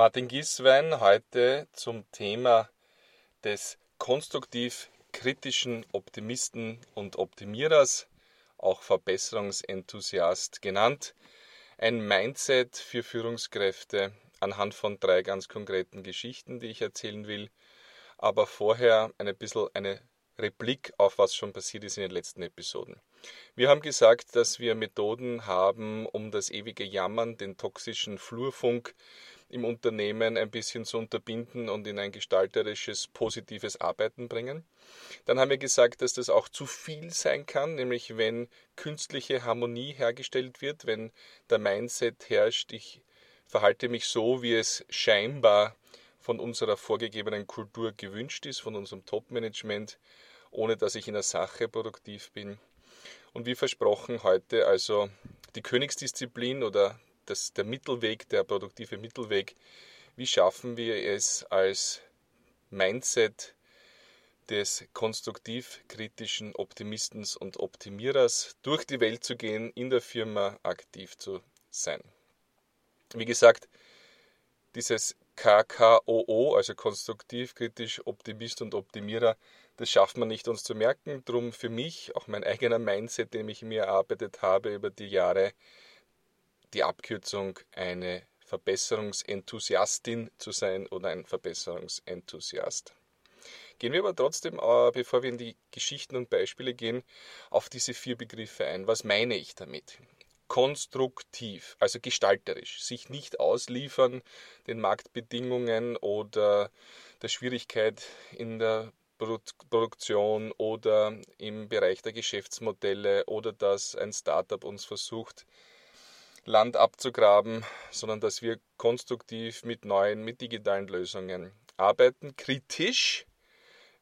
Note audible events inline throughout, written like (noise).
Martin Gieswein heute zum Thema des konstruktiv kritischen Optimisten und Optimierers, auch Verbesserungsenthusiast genannt. Ein Mindset für Führungskräfte anhand von drei ganz konkreten Geschichten, die ich erzählen will. Aber vorher ein bisschen eine Replik auf was schon passiert ist in den letzten Episoden. Wir haben gesagt, dass wir Methoden haben, um das ewige Jammern, den toxischen Flurfunk im Unternehmen ein bisschen zu unterbinden und in ein gestalterisches, positives Arbeiten bringen. Dann haben wir gesagt, dass das auch zu viel sein kann, nämlich wenn künstliche Harmonie hergestellt wird, wenn der Mindset herrscht, ich verhalte mich so, wie es scheinbar von unserer vorgegebenen Kultur gewünscht ist, von unserem Top-Management, ohne dass ich in der Sache produktiv bin. Und wie versprochen heute also die Königsdisziplin oder das, der Mittelweg, der produktive Mittelweg. Wie schaffen wir es als Mindset des konstruktiv-kritischen Optimistens und Optimierers durch die Welt zu gehen, in der Firma aktiv zu sein? Wie gesagt, dieses KKOO, also konstruktiv, kritisch, Optimist und Optimierer, das schafft man nicht uns zu merken. Drum für mich, auch mein eigener Mindset, den ich mir erarbeitet habe über die Jahre, die Abkürzung eine Verbesserungsenthusiastin zu sein oder ein Verbesserungsenthusiast. Gehen wir aber trotzdem, äh, bevor wir in die Geschichten und Beispiele gehen, auf diese vier Begriffe ein. Was meine ich damit? konstruktiv, also gestalterisch, sich nicht ausliefern den Marktbedingungen oder der Schwierigkeit in der Produktion oder im Bereich der Geschäftsmodelle oder dass ein Startup uns versucht, Land abzugraben, sondern dass wir konstruktiv mit neuen, mit digitalen Lösungen arbeiten. Kritisch,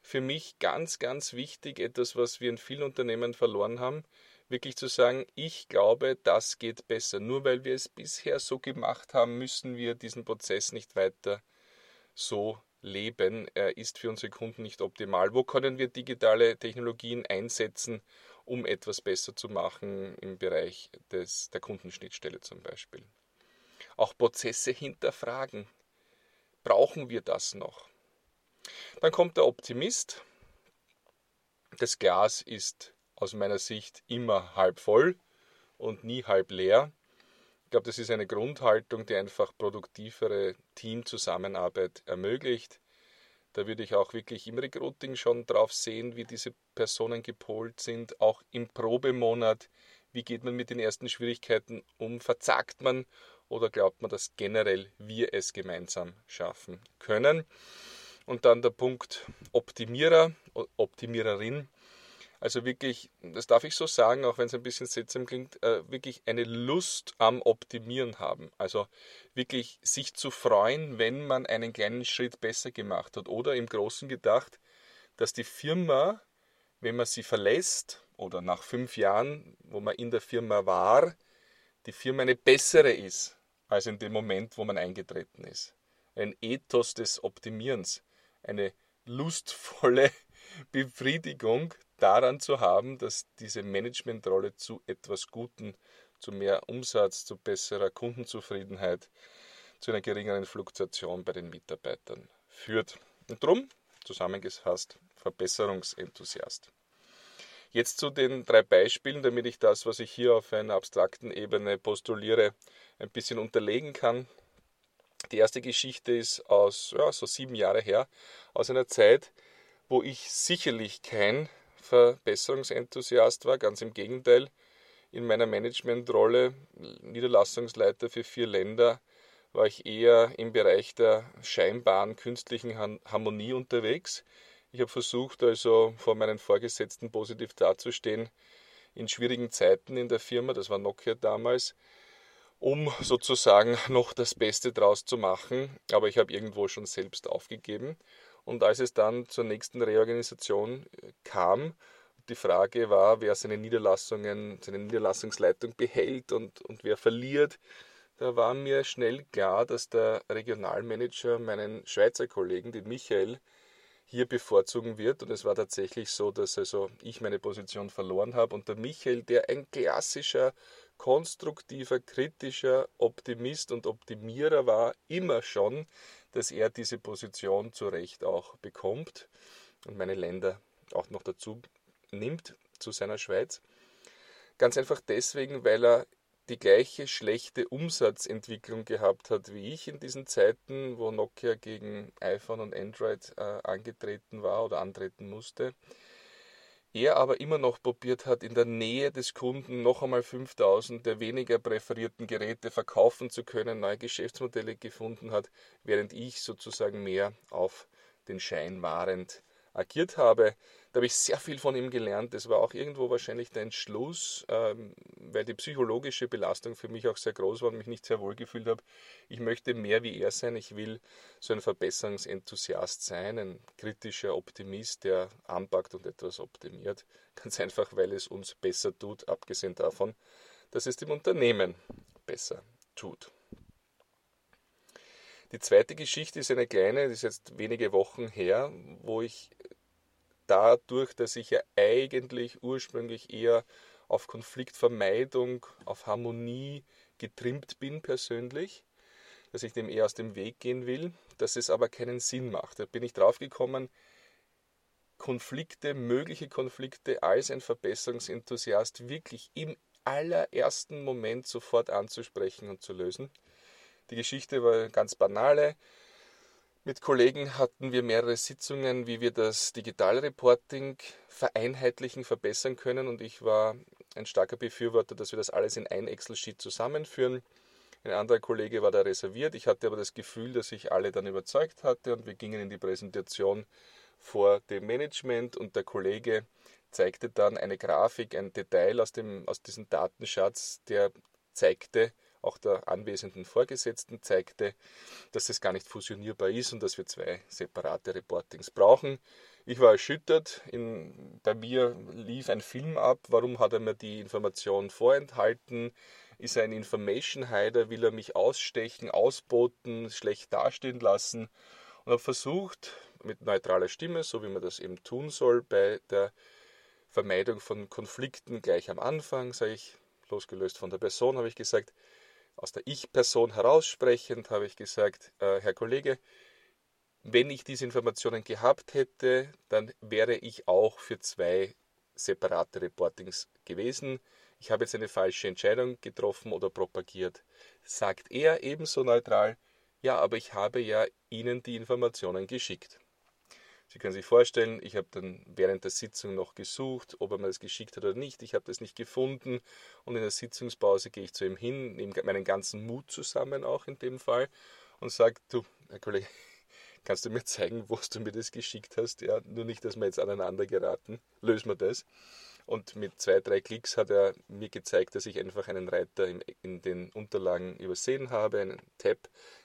für mich ganz, ganz wichtig, etwas, was wir in vielen Unternehmen verloren haben, wirklich zu sagen, ich glaube, das geht besser. Nur weil wir es bisher so gemacht haben, müssen wir diesen Prozess nicht weiter so leben. Er ist für unsere Kunden nicht optimal. Wo können wir digitale Technologien einsetzen, um etwas besser zu machen im Bereich des, der Kundenschnittstelle zum Beispiel? Auch Prozesse hinterfragen. Brauchen wir das noch? Dann kommt der Optimist. Das Glas ist aus meiner Sicht immer halb voll und nie halb leer. Ich glaube, das ist eine Grundhaltung, die einfach produktivere Teamzusammenarbeit ermöglicht. Da würde ich auch wirklich im Recruiting schon drauf sehen, wie diese Personen gepolt sind, auch im Probemonat. Wie geht man mit den ersten Schwierigkeiten um? Verzagt man oder glaubt man, dass generell wir es gemeinsam schaffen können? Und dann der Punkt Optimierer, Optimiererin. Also wirklich, das darf ich so sagen, auch wenn es ein bisschen seltsam klingt, äh, wirklich eine Lust am Optimieren haben. Also wirklich sich zu freuen, wenn man einen kleinen Schritt besser gemacht hat. Oder im Großen gedacht, dass die Firma, wenn man sie verlässt oder nach fünf Jahren, wo man in der Firma war, die Firma eine bessere ist als in dem Moment, wo man eingetreten ist. Ein Ethos des Optimierens, eine lustvolle (laughs) Befriedigung daran zu haben, dass diese Managementrolle zu etwas Guten, zu mehr Umsatz, zu besserer Kundenzufriedenheit, zu einer geringeren Fluktuation bei den Mitarbeitern führt. Und darum, zusammengefasst, Verbesserungsenthusiast. Jetzt zu den drei Beispielen, damit ich das, was ich hier auf einer abstrakten Ebene postuliere, ein bisschen unterlegen kann. Die erste Geschichte ist aus ja, so sieben Jahre her, aus einer Zeit, wo ich sicherlich kein Verbesserungsenthusiast war, ganz im Gegenteil. In meiner Managementrolle, Niederlassungsleiter für vier Länder, war ich eher im Bereich der scheinbaren künstlichen Harmonie unterwegs. Ich habe versucht, also vor meinen Vorgesetzten positiv dazustehen in schwierigen Zeiten in der Firma, das war Nokia damals, um sozusagen noch das Beste draus zu machen. Aber ich habe irgendwo schon selbst aufgegeben und als es dann zur nächsten Reorganisation äh, kam, die Frage war, wer seine Niederlassungen, seine Niederlassungsleitung behält und, und wer verliert, da war mir schnell klar, dass der Regionalmanager meinen Schweizer Kollegen, den Michael, hier bevorzugen wird. Und es war tatsächlich so, dass also ich meine Position verloren habe und der Michael, der ein klassischer konstruktiver, kritischer Optimist und Optimierer war, immer schon, dass er diese Position zu Recht auch bekommt und meine Länder auch noch dazu nimmt zu seiner Schweiz. Ganz einfach deswegen, weil er die gleiche schlechte Umsatzentwicklung gehabt hat wie ich in diesen Zeiten, wo Nokia gegen iPhone und Android äh, angetreten war oder antreten musste. Er aber immer noch probiert hat, in der Nähe des Kunden noch einmal 5000 der weniger präferierten Geräte verkaufen zu können, neue Geschäftsmodelle gefunden hat, während ich sozusagen mehr auf den Schein wahrend agiert habe. Da habe ich sehr viel von ihm gelernt. Das war auch irgendwo wahrscheinlich der Entschluss, ähm, weil die psychologische Belastung für mich auch sehr groß war und mich nicht sehr wohl gefühlt habe. Ich möchte mehr wie er sein. Ich will so ein Verbesserungsenthusiast sein, ein kritischer Optimist, der anpackt und etwas optimiert. Ganz einfach, weil es uns besser tut, abgesehen davon, dass es dem Unternehmen besser tut. Die zweite Geschichte ist eine kleine, die ist jetzt wenige Wochen her, wo ich dadurch, dass ich ja eigentlich ursprünglich eher auf Konfliktvermeidung, auf Harmonie getrimmt bin persönlich, dass ich dem eher aus dem Weg gehen will, dass es aber keinen Sinn macht. Da bin ich draufgekommen, Konflikte, mögliche Konflikte als ein Verbesserungsenthusiast wirklich im allerersten Moment sofort anzusprechen und zu lösen. Die Geschichte war ganz banale. Mit Kollegen hatten wir mehrere Sitzungen, wie wir das Digitalreporting vereinheitlichen, verbessern können und ich war ein starker Befürworter, dass wir das alles in ein Excel-Sheet zusammenführen. Ein anderer Kollege war da reserviert. Ich hatte aber das Gefühl, dass ich alle dann überzeugt hatte und wir gingen in die Präsentation vor dem Management und der Kollege zeigte dann eine Grafik, ein Detail aus, dem, aus diesem Datenschatz, der zeigte, auch der anwesenden Vorgesetzten zeigte, dass es gar nicht fusionierbar ist und dass wir zwei separate Reportings brauchen. Ich war erschüttert. In, bei mir lief ein Film ab. Warum hat er mir die Information vorenthalten? Ist er ein Information Hider? Will er mich ausstechen, ausboten, schlecht dastehen lassen? Und habe versucht, mit neutraler Stimme, so wie man das eben tun soll, bei der Vermeidung von Konflikten gleich am Anfang, sage ich, losgelöst von der Person, habe ich gesagt, aus der Ich-Person heraussprechend habe ich gesagt, äh, Herr Kollege, wenn ich diese Informationen gehabt hätte, dann wäre ich auch für zwei separate Reportings gewesen. Ich habe jetzt eine falsche Entscheidung getroffen oder propagiert. Sagt er ebenso neutral, ja, aber ich habe ja Ihnen die Informationen geschickt. Sie können sich vorstellen, ich habe dann während der Sitzung noch gesucht, ob er mir das geschickt hat oder nicht. Ich habe das nicht gefunden und in der Sitzungspause gehe ich zu ihm hin, nehme meinen ganzen Mut zusammen auch in dem Fall und sage, du, Herr Kollege, (laughs) kannst du mir zeigen, wo du mir das geschickt hast? Ja, nur nicht, dass wir jetzt aneinander geraten. Lösen wir das. Und mit zwei, drei Klicks hat er mir gezeigt, dass ich einfach einen Reiter in, den Unterlagen übersehen habe, einen Tab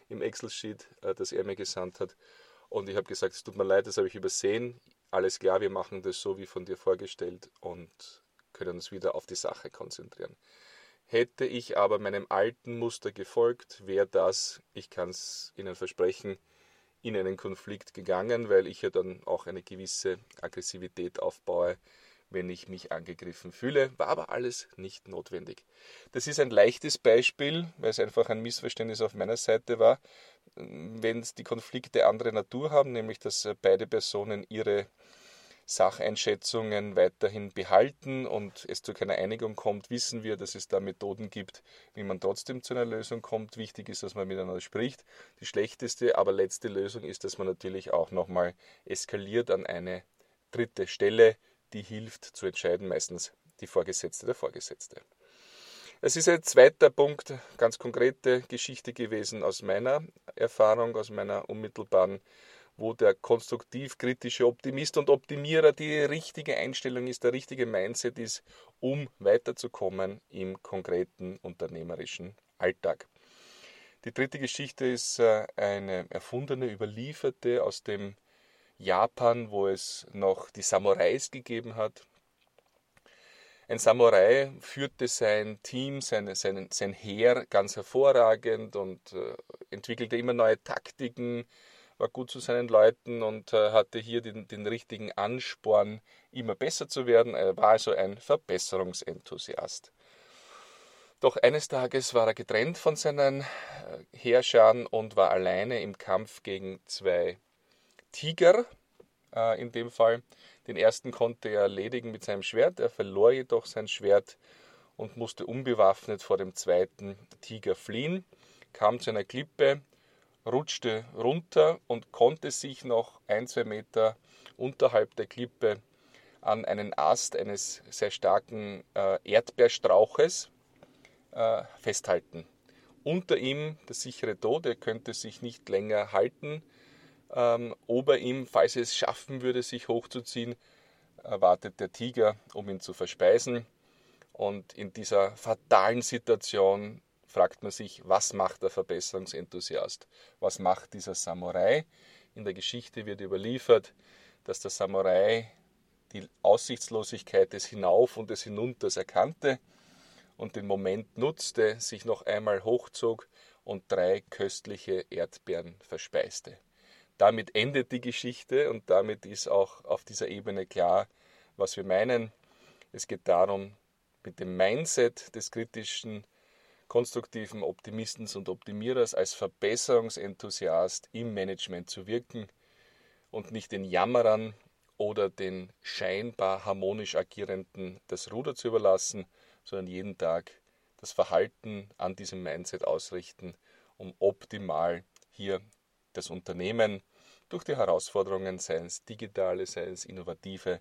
im Excel-Sheet, äh, das er mir gesandt hat. Und ich habe gesagt, es tut mir leid, das habe ich übersehen. Alles klar, wir machen das so wie von dir vorgestellt und können uns wieder auf die Sache konzentrieren. Hätte ich aber meinem alten Muster gefolgt, wäre das, ich kann es Ihnen versprechen, in einen Konflikt gegangen, weil ich ja dann auch eine gewisse Aggressivität aufbaue, wenn ich mich angegriffen fühle. War aber alles nicht notwendig. Das ist ein leichtes Beispiel, weil es einfach ein Missverständnis auf meiner Seite war wenn die Konflikte andere Natur haben, nämlich dass äh, beide Personen ihre Sacheinschätzungen weiterhin behalten und es zu keiner Einigung kommt, wissen wir, dass es da Methoden gibt, wie man trotzdem zu einer Lösung kommt. Wichtig ist, dass man miteinander spricht. Die schlechteste, aber letzte Lösung ist, dass man natürlich auch nochmal eskaliert an eine dritte Stelle, die hilft zu entscheiden, meistens die Vorgesetzte der Vorgesetzte. Es ist ein zweiter Punkt, ganz konkrete Geschichte gewesen aus meiner Erfahrung, aus meiner unmittelbaren, wo der konstruktiv-kritische Optimist und Optimierer die richtige Einstellung ist, der richtige Mindset ist, um weiterzukommen im konkreten unternehmerischen Alltag. Die dritte Geschichte ist äh, eine erfundene, überlieferte aus dem Japan, wo es noch die Samurais gegeben hat, ein Samurai führte sein Team, sein, sein, sein Heer ganz hervorragend und äh, entwickelte immer neue Taktiken, war gut zu seinen Leuten und äh, hatte hier den, den richtigen Ansporn, immer besser zu werden. Er war also ein Verbesserungsenthusiast. Doch eines Tages war er getrennt von seinen äh, Herrschern und war alleine im Kampf gegen zwei Tiger. Äh, in dem Fall. Den ersten konnte er erledigen mit seinem Schwert, er verlor jedoch sein Schwert und musste unbewaffnet vor dem zweiten Tiger fliehen, kam zu einer Klippe, rutschte runter und konnte sich noch ein, zwei Meter unterhalb der Klippe an einen Ast eines sehr starken äh, Erdbeerstrauches äh, festhalten. Unter ihm der sichere Tod, er könnte sich nicht länger halten. Ähm, ober ihm, falls er es schaffen würde, sich hochzuziehen, wartet der Tiger, um ihn zu verspeisen. Und in dieser fatalen Situation fragt man sich, was macht der Verbesserungsenthusiast? Was macht dieser Samurai? In der Geschichte wird überliefert, dass der Samurai die Aussichtslosigkeit des Hinauf und des Hinunters erkannte und den Moment nutzte, sich noch einmal hochzog und drei köstliche Erdbeeren verspeiste. Damit endet die Geschichte und damit ist auch auf dieser Ebene klar, was wir meinen. Es geht darum, mit dem Mindset des kritischen, konstruktiven Optimistens und Optimierers als Verbesserungsenthusiast im Management zu wirken und nicht den Jammerern oder den scheinbar harmonisch agierenden das Ruder zu überlassen, sondern jeden Tag das Verhalten an diesem Mindset ausrichten, um optimal hier das Unternehmen durch die Herausforderungen, seien es digitale, seien es innovative,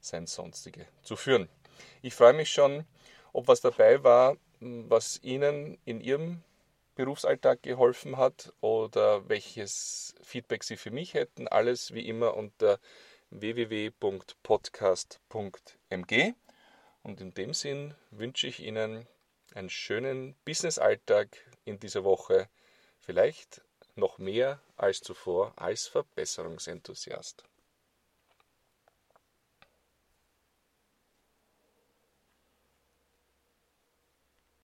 seien es sonstige, zu führen. Ich freue mich schon, ob was dabei war, was Ihnen in Ihrem Berufsalltag geholfen hat oder welches Feedback Sie für mich hätten. Alles wie immer unter www.podcast.mg. Und in dem Sinn wünsche ich Ihnen einen schönen Business-Alltag in dieser Woche. Vielleicht noch mehr als zuvor als Verbesserungsenthusiast.